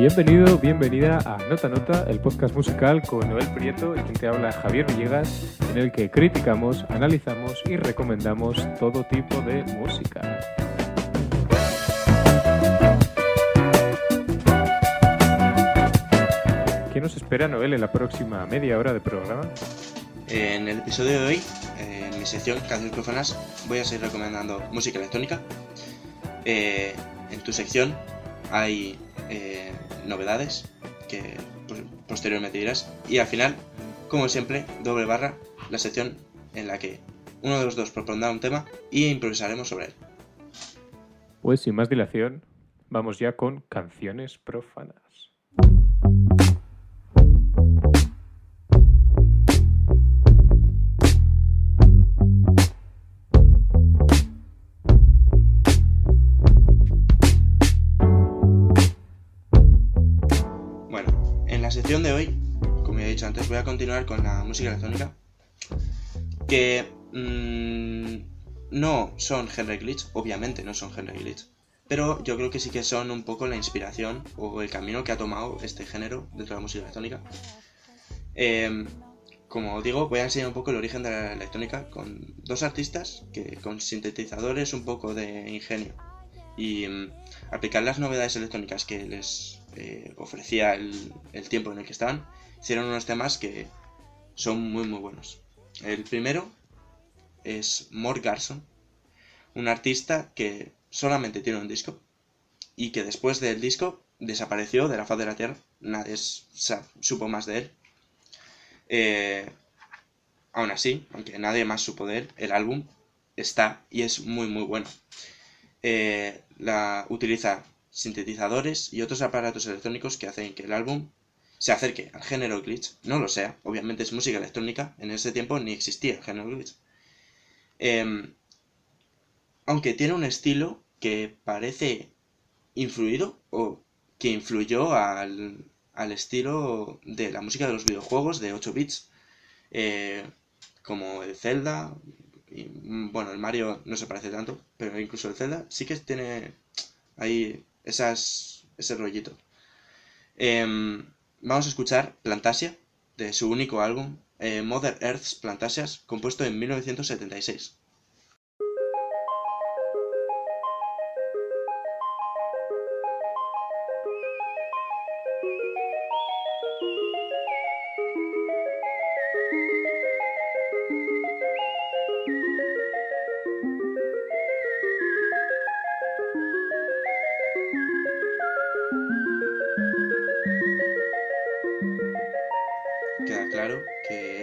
Bienvenido, bienvenida a Nota Nota, el podcast musical con Noel Prieto y quien te habla Javier Villegas, en el que criticamos, analizamos y recomendamos todo tipo de música. ¿Qué nos espera Noel en la próxima media hora de programa? En el episodio de hoy, en mi sección Canciones Profanas, voy a seguir recomendando música electrónica. Eh, en tu sección hay eh, novedades que posteriormente dirás. Y al final, como siempre, doble barra, la sección en la que uno de los dos propondrá un tema y improvisaremos sobre él. Pues sin más dilación, vamos ya con canciones profanas. De hoy, como ya he dicho antes, voy a continuar con la música electrónica. Que mm, no son Henry Glitch, obviamente no son Henry Glitch. Pero yo creo que sí que son un poco la inspiración o el camino que ha tomado este género dentro de la música electrónica. Em, como digo, voy a enseñar un poco el origen de la electrónica con dos artistas que con sintetizadores un poco de ingenio y mm, aplicar las novedades electrónicas que les eh, ofrecía el, tiempo en el que estaban, hicieron unos temas que son muy muy buenos. El primero es Mort Garson, un artista que solamente tiene un disco y que después del disco desapareció de la faz de la Tierra, nadie supo más de él. Eh, aún así, aunque nadie más supo de él, el álbum está y es muy muy bueno. Eh, la, utiliza sintetizadores y otros aparatos electrónicos que hacen que el álbum se acerque al género glitch. No lo sea, obviamente es música electrónica, en ese tiempo ni existía el género glitch. Em, aunque tiene un estilo que parece influido o que influyó al, al estilo de la música de los videojuegos de 8 bits, eh, como el Zelda, y, mm, bueno, el Mario no se parece tanto, pero incluso el Zelda sí que tiene ahí esas, ese rollito. Em, vamos a escuchar Plantasia, de su único álbum, eh, Mother Earth's Plantasias, compuesto en 1976.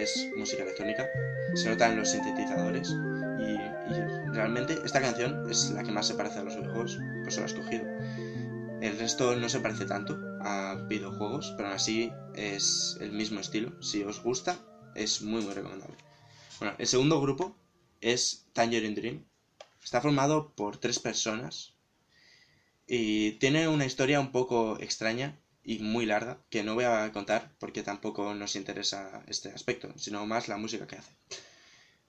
Es música electrónica, se notan los sintetizadores y, realmente esta canción es la que más se parece a los videojuegos, pues se la he escogido. El resto no se parece tanto a videojuegos, pero aún así es el mismo estilo. Si os gusta, es muy muy recomendable. Bueno, el segundo grupo es Tangerine Dream. Está formado por tres personas y tiene una historia un poco extraña y muy larga que no voy a contar porque tampoco nos interesa este aspecto, sino más la música que hace.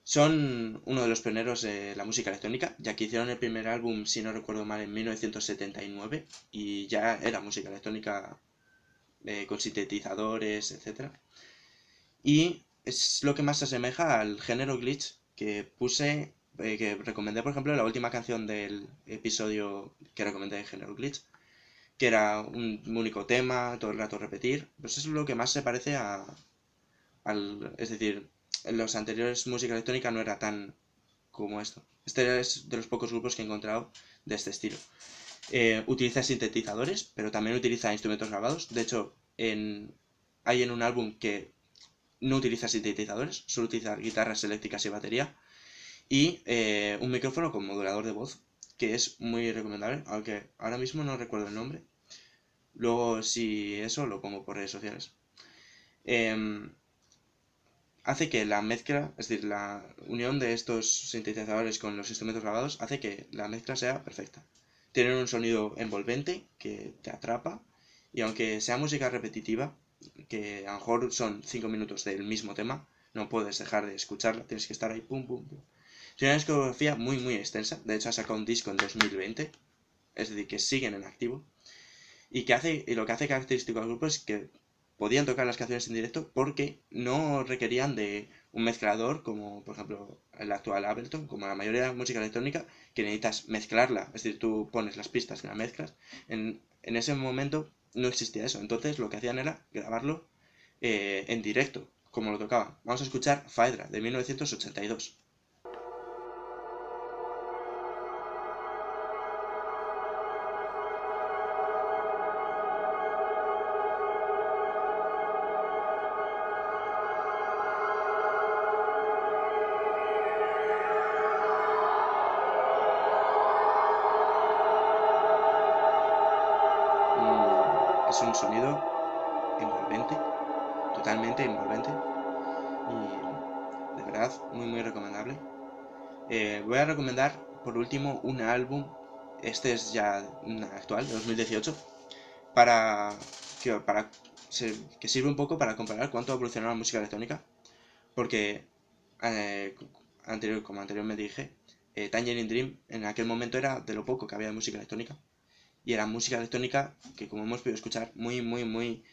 Son uno de los pioneros de la música electrónica, ya que hicieron el primer álbum, si no recuerdo mal, en 1979 y ya era música electrónica eh, con sintetizadores, etc. Y es lo que más se asemeja al género glitch que puse, eh, que recomendé, por ejemplo, la última canción del episodio que recomendé de género glitch, que era un único tema, todo el rato repetir. Pues eso es lo que más se parece a, al, es decir, en los anteriores música electrónica no era tan como esto. Este es de los pocos grupos que he encontrado de este estilo. Eh, utiliza sintetizadores, pero también utiliza instrumentos grabados. De hecho, hay en un álbum que no utiliza sintetizadores, solo utiliza guitarras eléctricas y batería. Y eh, un micrófono con modulador de voz, que es muy recomendable, aunque ahora mismo no recuerdo el nombre. Luego, si eso, lo pongo por redes sociales. Em, hace que la mezcla, es decir, la unión de estos sintetizadores con los instrumentos grabados, hace que la mezcla sea perfecta. Tienen un sonido envolvente que te atrapa y aunque sea música repetitiva, que a lo mejor son 5 minutos del mismo tema, no puedes dejar de escucharla, tienes que estar ahí, pum, pum, pum. Tiene una discografía muy, muy extensa, de hecho ha sacado un disco en 2020, es decir, que siguen en activo. Y, que hace, y lo que hace característico al grupo es que podían tocar las canciones en directo porque no requerían de un mezclador como por ejemplo el actual Ableton, como la mayoría de la música electrónica, que necesitas mezclarla, es decir, tú pones las pistas y las mezclas. En, en ese momento no existía eso, entonces lo que hacían era grabarlo eh, en directo, como lo tocaban. Vamos a escuchar Faedra de 1982. Último un álbum, este es ya actual, de 2018, para que, para, que sirve un poco para comparar cuánto ha evolucionado la música electrónica, porque eh, anterior, como anteriormente dije, eh, Tangerine Dream en aquel momento era de lo poco que había de música electrónica y era música electrónica que como hemos podido escuchar muy muy muy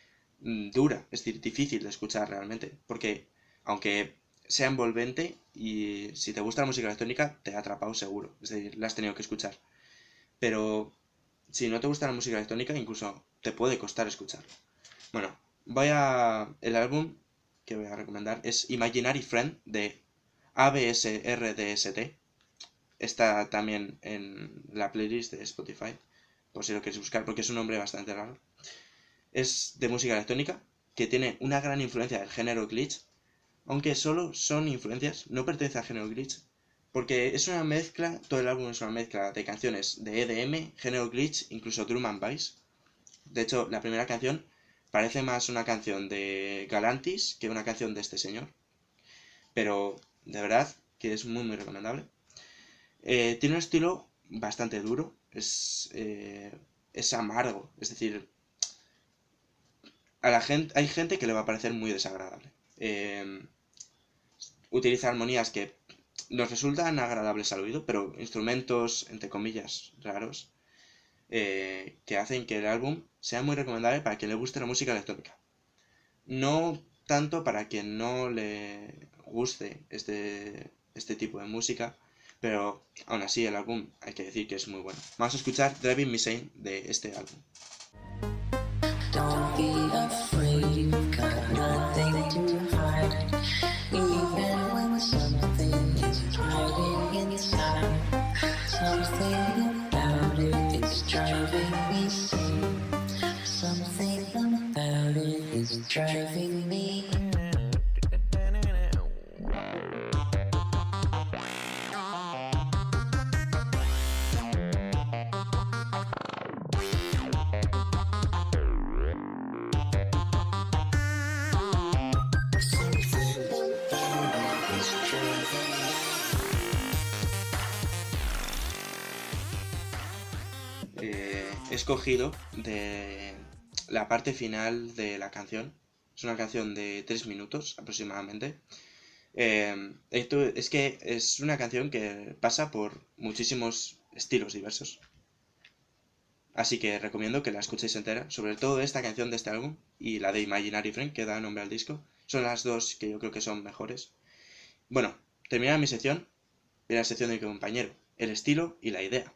mm, dura, es decir, difícil de escuchar realmente, porque aunque sea envolvente y si te gusta la música electrónica te ha atrapado seguro, es decir, la has tenido que escuchar. Pero si no te gusta la música electrónica incluso te puede costar escuchar. Bueno, voy a el álbum que voy a recomendar es Imaginary Friend de ABSRDST. Está también en la playlist de Spotify por si lo quieres buscar, porque es un nombre bastante raro. Es de música electrónica, que tiene una gran influencia del género glitch, aunque solo son influencias, no pertenece al género glitch, porque es una mezcla, todo el álbum es una mezcla de canciones de EDM, género glitch, incluso drum and bass. De hecho, la primera canción parece más una canción de Galantis que una canción de este señor. Pero de verdad que es muy muy recomendable. Eh, tiene un estilo bastante duro, es, eh, es amargo, es decir, a la gente, hay gente que le va a parecer muy desagradable. Em, utiliza armonías que nos resultan agradables al oído, pero instrumentos, entre comillas, raros, eh, que hacen que el álbum sea muy recomendable para quien le guste la música electrónica. No tanto para quien no le guste este, este tipo de música, pero aún así el álbum hay que decir que es muy bueno. Vamos a escuchar Driving Me Sane de este álbum. Don't be afraid, driving me escogido de la parte final de la canción. Es una canción de 3 minutos aproximadamente. Eh, esto es que es una canción que pasa por muchísimos estilos diversos. Así que recomiendo que la escuchéis entera, sobre todo esta canción de este álbum y la de Imaginary Friend que da nombre al disco. Son las dos que yo creo que son mejores. Bueno, termina mi sección y la sección de mi compañero, el estilo y la idea.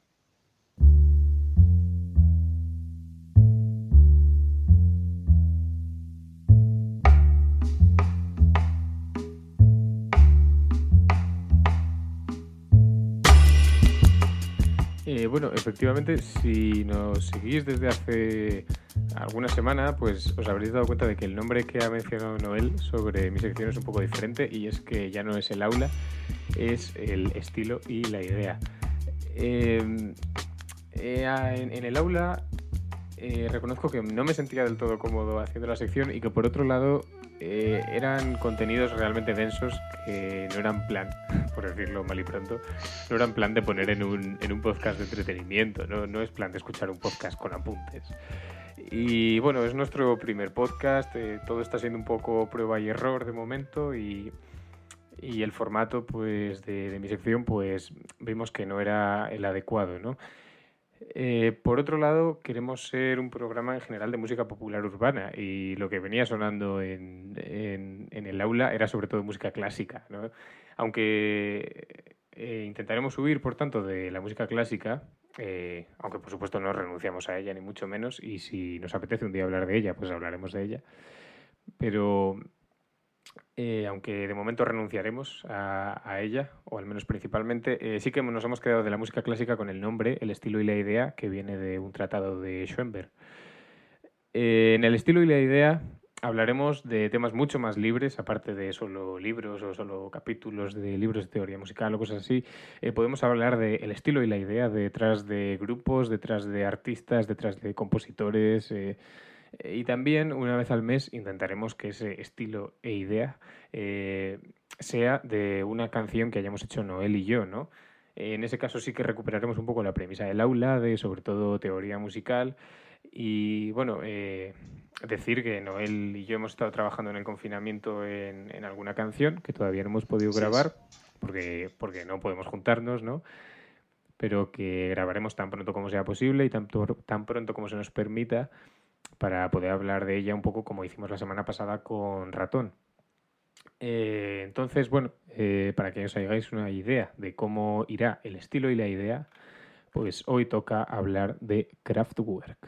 Eh, bueno, efectivamente, si nos seguís desde hace alguna semana, pues os habréis dado cuenta de que el nombre que ha mencionado Noel sobre mi sección es un poco diferente y es que ya no es el aula, es el estilo y la idea. Em, eh, en, el aula eh, reconozco que no me sentía del todo cómodo haciendo la sección y que por otro lado eran contenidos realmente densos que no eran plan, por decirlo mal y pronto, no eran plan de poner en un, en un podcast de entretenimiento, ¿no? no es plan de escuchar un podcast con apuntes. Y bueno, es nuestro primer podcast, eh, todo está siendo un poco prueba y error de momento y, y el formato pues de, de, mi sección pues vimos que no era el adecuado, ¿no? Eh, por otro lado, queremos ser un programa en general de música popular urbana y lo que venía sonando en, el aula era sobre todo música clásica. Aunque eh, intentaremos subir, por tanto, de la música clásica, eh, aunque por supuesto no renunciamos a ella, ni mucho menos, y si nos apetece un día hablar de ella, pues hablaremos de ella. Pero eh, aunque de momento renunciaremos a, ella, o al menos principalmente, eh, sí que nos hemos quedado de la música clásica con el nombre, el estilo y la idea, que viene de un tratado de Schoenberg. Eh, en el estilo y la idea hablaremos de temas mucho más libres, aparte de solo libros o solo capítulos de libros de teoría musical o cosas así. podemos hablar del estilo y la idea detrás de grupos, detrás de artistas, detrás de compositores y también una vez al mes intentaremos que ese estilo e idea eh, sea de una canción que hayamos hecho Noel y yo, ¿no? En ese caso sí que recuperaremos un poco la premisa del aula, de sobre todo teoría musical. Y bueno, eh, decir que Noel y yo hemos estado trabajando en el confinamiento en, en alguna canción que todavía no hemos podido grabar porque, porque no podemos juntarnos, ¿no? Pero que grabaremos tan pronto como sea posible y tan, tan pronto como se nos permita para poder hablar de ella un poco como hicimos la semana pasada con Ratón. Eh, entonces, bueno, eh, para que os hagáis una idea de cómo irá el estilo y la idea, pues hoy toca hablar de Kraftwerk.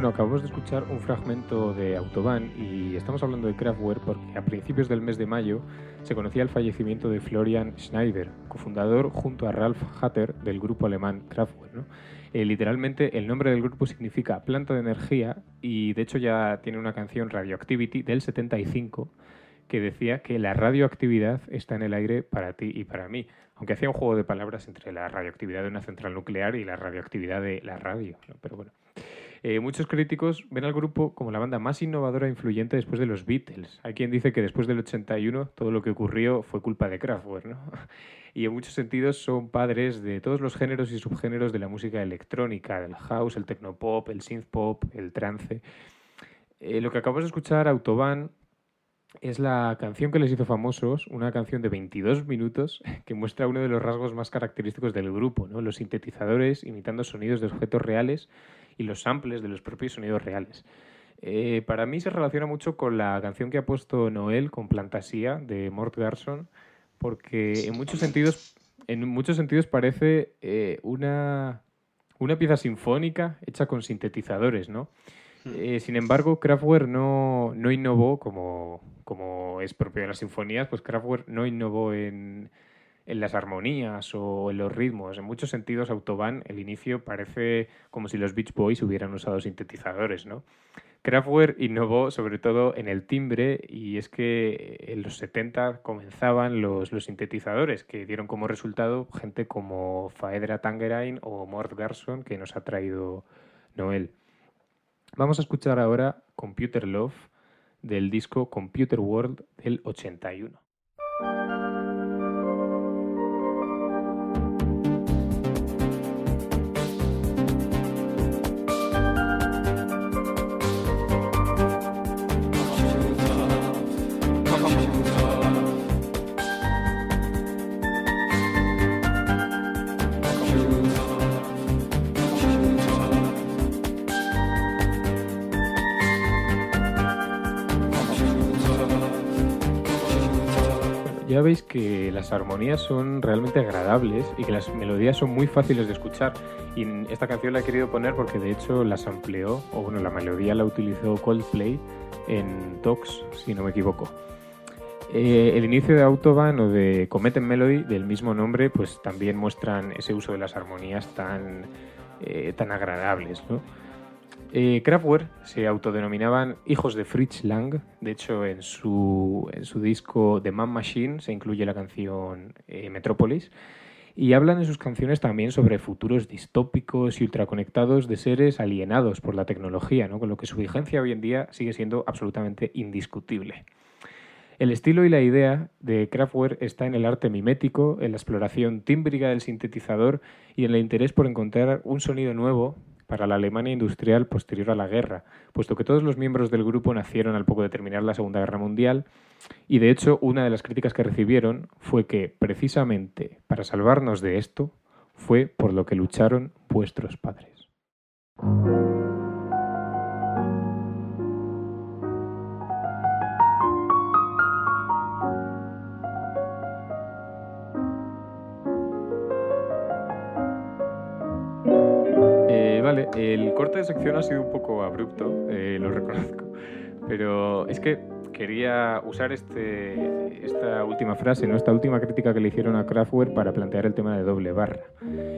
Bueno, acabamos de escuchar un fragmento de Autobahn y estamos hablando de Kraftwerk porque a principios del mes de mayo se conocía el fallecimiento de Florian Schneider, cofundador junto a Ralf Hatter del grupo alemán Kraftwerk. Eh, literalmente el nombre del grupo significa planta de energía y de hecho ya tiene una canción Radioactivity del 75 que decía que la radioactividad está en el aire para ti y para mí, aunque hacía un juego de palabras entre la radioactividad de una central nuclear y la radioactividad de la radio, pero bueno. Eh, muchos críticos ven al grupo como la banda más innovadora e influyente después de los Beatles. Hay quien dice que después del 81 todo lo que ocurrió fue culpa de Kraftwerk, ¿no? Y en muchos sentidos son padres de todos los géneros y subgéneros de la música electrónica, del house, el tecnopop, el synthpop, el trance. Eh, lo que acabamos de escuchar, Autobahn, es la canción que les hizo famosos, una canción de 22 minutos que muestra uno de los rasgos más característicos del grupo, ¿no? los sintetizadores imitando sonidos de objetos reales y los samples de los propios sonidos reales. Eh, para mí se relaciona mucho con la canción que ha puesto Noel con Plantasía de Mort Garson, porque en muchos sentidos, en muchos sentidos parece eh, una, una pieza sinfónica hecha con sintetizadores, ¿no? Eh, sin embargo, Kraftwerk no, no innovó como, como es propio de las sinfonías, pues Kraftwerk no innovó en, en las armonías o en los ritmos. En muchos sentidos, Autobahn, el inicio parece como si los Beach Boys hubieran usado sintetizadores, ¿no? Kraftwerk innovó sobre todo en el timbre y es que en los 70 comenzaban los, los sintetizadores que dieron como resultado gente como Faedra Tangerine o Mort Garson que nos ha traído Noel. Vamos a escuchar ahora Computer Love del disco Computer World del 81. Ya veis que las armonías son realmente agradables y que las melodías son muy fáciles de escuchar. Y esta canción la he querido poner porque de hecho las amplió, o bueno, la melodía la utilizó Coldplay en Tox, si no me equivoco. Eh, el inicio de Autobahn o de Comet Melody, del mismo nombre, pues también muestran ese uso de las armonías tan, eh, tan agradables, ¿no? Eh, Kraftwerk se autodenominaban hijos de Fritz Lang. De hecho, en su, en su disco The Man Machine se incluye la canción eh, Metropolis. Y hablan en sus canciones también sobre futuros distópicos y ultraconectados de seres alienados por la tecnología, ¿no? con lo que su vigencia hoy en día sigue siendo absolutamente indiscutible. El estilo y la idea de Kraftwerk está en el arte mimético, en la exploración tímbrica del sintetizador y en el interés por encontrar un sonido nuevo para la Alemania industrial posterior a la guerra, puesto que todos los miembros del grupo nacieron al poco de terminar la Segunda Guerra Mundial y de hecho una de las críticas que recibieron fue que precisamente para salvarnos de esto fue por lo que lucharon vuestros padres. El corte de sección ha sido un poco abrupto, eh, lo reconozco, pero es que quería usar este, esta última frase, ¿no? esta última crítica que le hicieron a Kraftwerk para plantear el tema de doble barra.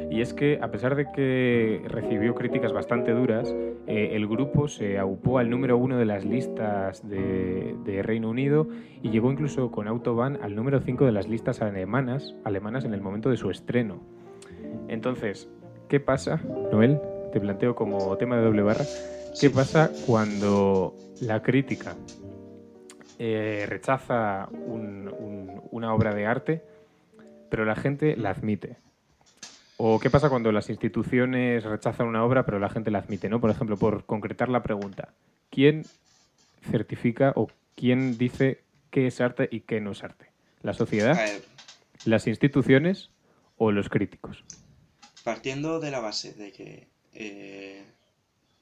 Y es que, a pesar de que recibió críticas bastante duras, eh, el grupo se aupó al número uno de las listas de, Reino Unido y llegó incluso con Autobahn al número 5 de las listas alemanas, alemanas en el momento de su estreno. Entonces, ¿qué pasa, Noel? Te planteo como tema de doble barra, ¿qué pasa cuando la crítica eh, rechaza una obra de arte, pero la gente la admite? ¿O qué pasa cuando las instituciones rechazan una obra, pero la gente la admite? ¿no? Por ejemplo, por concretar la pregunta, ¿quién certifica o quién dice qué es arte y qué no es arte? ¿La sociedad? ¿Las instituciones o los críticos? Partiendo de la base de que eh,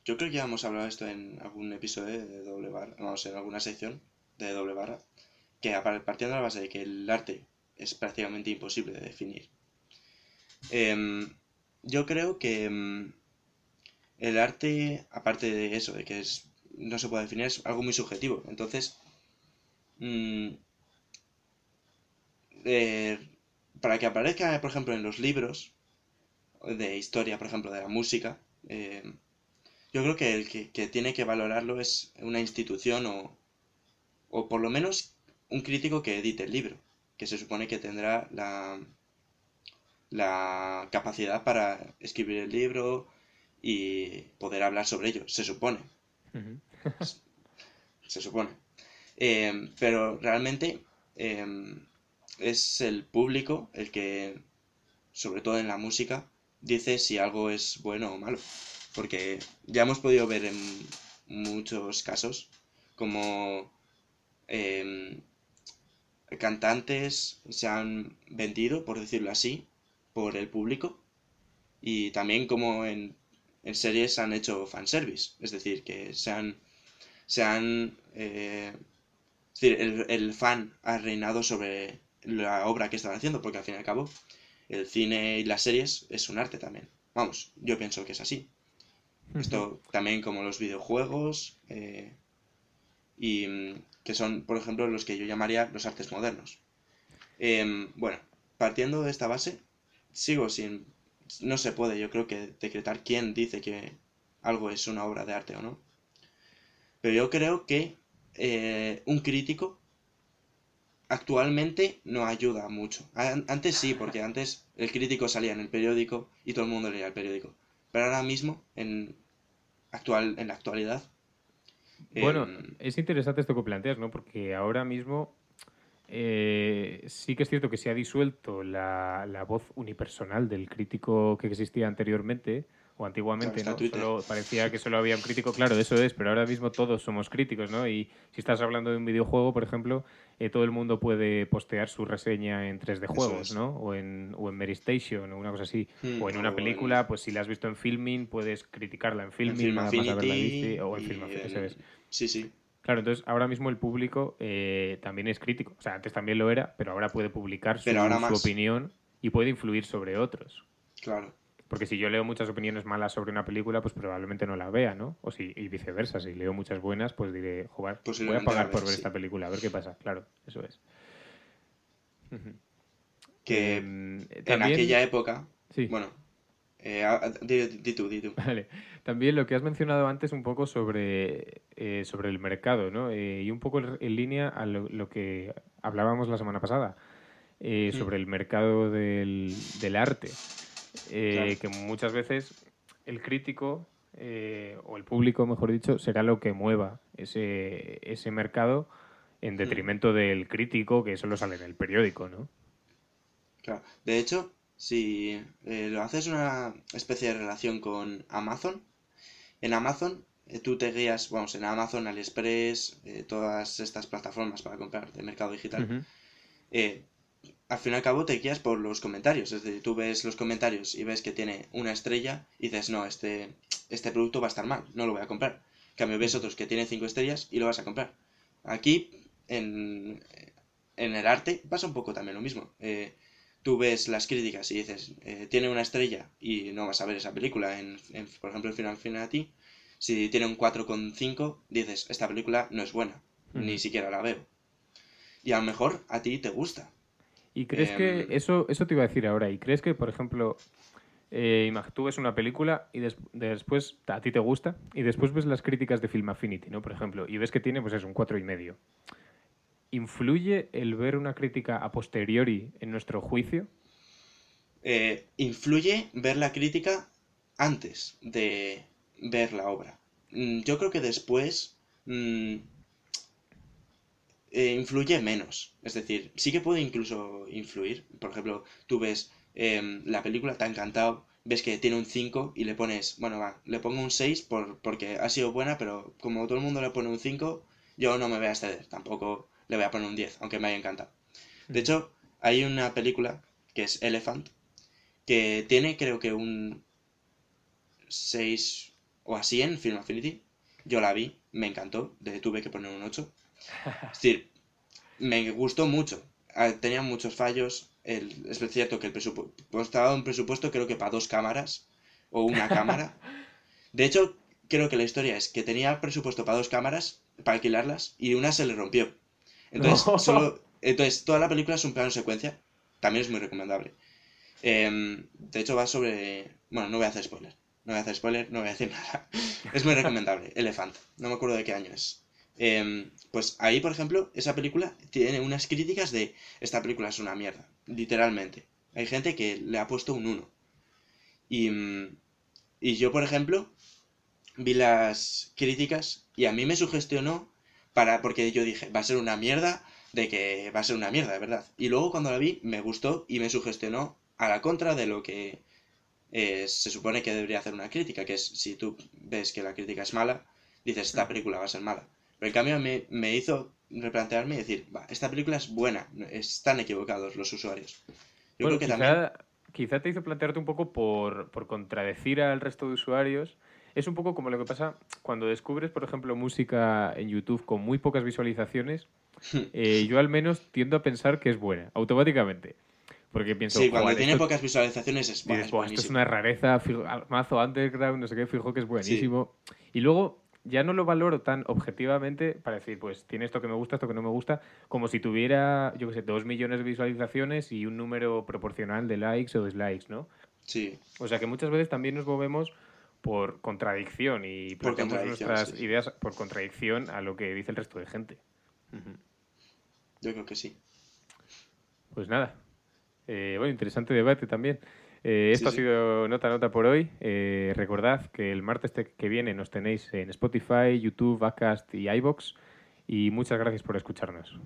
yo creo que ya hemos hablado esto en algún episodio de doble barra, vamos, en alguna sección de doble barra, que partiendo de la base de que el arte es prácticamente imposible de definir. Em, yo creo que em, el arte, aparte de eso, de que es, no se puede definir, es algo muy subjetivo. Entonces, mm, eh, para que aparezca, por ejemplo, en los libros, de historia, por ejemplo, de la música, eh, yo creo que el que, tiene que valorarlo es una institución o, o por lo menos un crítico que edite el libro, que se supone que tendrá la, la capacidad para escribir el libro y poder hablar sobre ello, se supone. se supone. Eh, pero realmente eh, es el público el que, sobre todo en la música, dice si algo es bueno o malo. Porque ya hemos podido ver en muchos casos como em, cantantes se han vendido, por decirlo así, por el público. Y también como en, en series han hecho fanservice. Es decir, que se han... Se han eh, decir, el, el fan ha reinado sobre la obra que están haciendo, porque al fin y al cabo el cine y las series es un arte también. Vamos, yo pienso que es así. Esto también como los videojuegos eh, y mm, que son, por ejemplo, los que yo llamaría los artes modernos. Em, bueno, partiendo de esta base, sigo sin... No se puede, yo creo que decretar quién dice que algo es una obra de arte o no. Pero yo creo que eh, un crítico actualmente no ayuda mucho. Antes sí, porque antes el crítico salía en el periódico y todo el mundo leía el periódico. Pero ahora mismo, en, actual, en la actualidad... Bueno, es interesante esto que planteas, ¿no? Porque ahora mismo eh, sí que es cierto que se ha disuelto la, la voz unipersonal del crítico que existía anteriormente o antiguamente, ¿no? Solo parecía que solo había un crítico, claro, eso es, pero ahora mismo todos somos críticos, ¿no? Y si estás hablando de un videojuego, por ejemplo, eh, todo el mundo puede postear su reseña en 3D Juegos, ¿no? O en, o en Mary Station o una cosa así. Hmm, o en una película, pues si la has visto en Filming, puedes criticarla en Filming, haberla visto, o en Film Sí, sí. Claro, entonces ahora mismo el público eh, también es crítico. O sea, antes también lo era, pero ahora puede publicar su, su opinión y puede influir sobre otros. Claro. Porque si yo leo muchas opiniones malas sobre una película, pues probablemente no la vea, ¿no? O si, y viceversa, si leo muchas buenas, pues diré, joder, voy a pagar por ver esta película, a ver qué pasa. Claro, eso es. Que em, en aquella época, bueno, Eh, di, tú, di tú. Vale. También lo que has mencionado antes un poco sobre, eh, sobre el mercado, ¿no? Eh, y un poco en línea a lo, que hablábamos la semana pasada, mm. sobre el mercado del, del arte. Que muchas veces el crítico, o el público, mejor dicho, será lo que mueva ese, ese mercado en mm. detrimento del crítico que solo sale en el periódico, ¿no? Claro. De hecho, si eh, lo haces una especie de relación con Amazon, en Amazon eh, tú te guías, vamos, en Amazon, AliExpress, eh, todas estas plataformas para comprar de mercado digital, al fin y al cabo te guías por los comentarios. Es decir, tú ves los comentarios y ves que tiene una estrella y dices, no, este, este producto va a estar mal, no lo voy a comprar. En cambio, ves otros que tienen cinco estrellas y lo vas a comprar. Aquí, en, en el arte, pasa un poco también lo mismo tú ves las críticas y dices, eh, tiene una estrella y no vas a ver esa película, en, por ejemplo, en Final Fantasy, si tiene un 4,5, dices, esta película no es buena, ni siquiera la veo. Y a lo mejor a ti te gusta. ¿Y crees que, em, eso, eso te iba a decir ahora, y crees que, por ejemplo, eh, tú ves una película y después a ti te gusta, y después ves las críticas de Film Affinity, ¿no? Por ejemplo, y ves que tiene, pues es un 4,5. y medio. ¿influye el ver una crítica a posteriori en nuestro juicio? Eh, influye ver la crítica antes de ver la obra. Mm, yo creo que después mm, eh, influye menos. Es decir, sí que puede incluso influir. Por ejemplo, tú ves em, la película, te ha encantado, ves que tiene un 5 y le pones, bueno, va, le pongo un 6 por, porque ha sido buena, pero como todo el mundo le pone un 5, yo no me voy a exceder. Tampoco le voy a poner un 10, aunque me haya encantado. De hecho, hay una película que es Elephant, que tiene creo que un 6 o así en Film Affinity. Yo la vi, me encantó, de, tuve que poner un 8. Es decir, me gustó mucho. Ah, tenía muchos fallos. es cierto que el presupuesto pues, estaba un presupuesto creo que para dos cámaras o una cámara. De hecho, creo que la historia es que tenía presupuesto para dos cámaras para alquilarlas y una se le rompió. Entonces, solo, entonces, toda la película es un plano secuencia. También es muy recomendable. Em, de hecho, va sobre. Bueno, no voy a hacer spoiler. No voy a hacer spoiler, no voy a decir nada. es muy recomendable. Elefant. No me acuerdo de qué año es. Em, pues ahí, por ejemplo, esa película tiene unas críticas de. Esta película es una mierda. Literalmente. Hay gente que le ha puesto un 1. Y, y yo, por ejemplo, vi las críticas y a mí me sugestionó para, porque yo dije, va a ser una mierda, de que va a ser una mierda, de verdad. Y luego cuando la vi, me gustó y me sugestionó a la contra de lo que eh, se supone que debería hacer una crítica, que es si tú ves que la crítica es mala, dices, esta película va a ser mala. Pero en cambio me, me hizo replantearme y decir, va, esta película es buena, están equivocados los usuarios. Yo creo que también... quizá te hizo plantearte un poco por, por contradecir al resto de usuarios es un poco como lo que pasa cuando descubres, por ejemplo, música en YouTube con muy pocas visualizaciones. Eh, yo al menos tiendo a pensar que es buena, automáticamente. Porque pienso. Sí, cuando tiene pocas visualizaciones es, buena, esto es una rareza, mazo underground, no sé qué, fijo que es buenísimo. Y luego ya no lo valoro tan objetivamente para decir, pues tiene esto que me gusta, esto que no me gusta, como si tuviera, yo qué sé, dos millones de visualizaciones y un número proporcional de likes o dislikes, ¿no? Sí. O sea que muchas veces también nos movemos por contradicción y por nuestras ideas por contradicción a lo que dice el resto de gente. Yo creo que sí. Pues nada. Eh, bueno, interesante debate también. Eh, esto ha sido Nota Nota por hoy. Eh, recordad que el martes que viene nos tenéis en Spotify, YouTube, Acast y iBox. Y muchas gracias por escucharnos.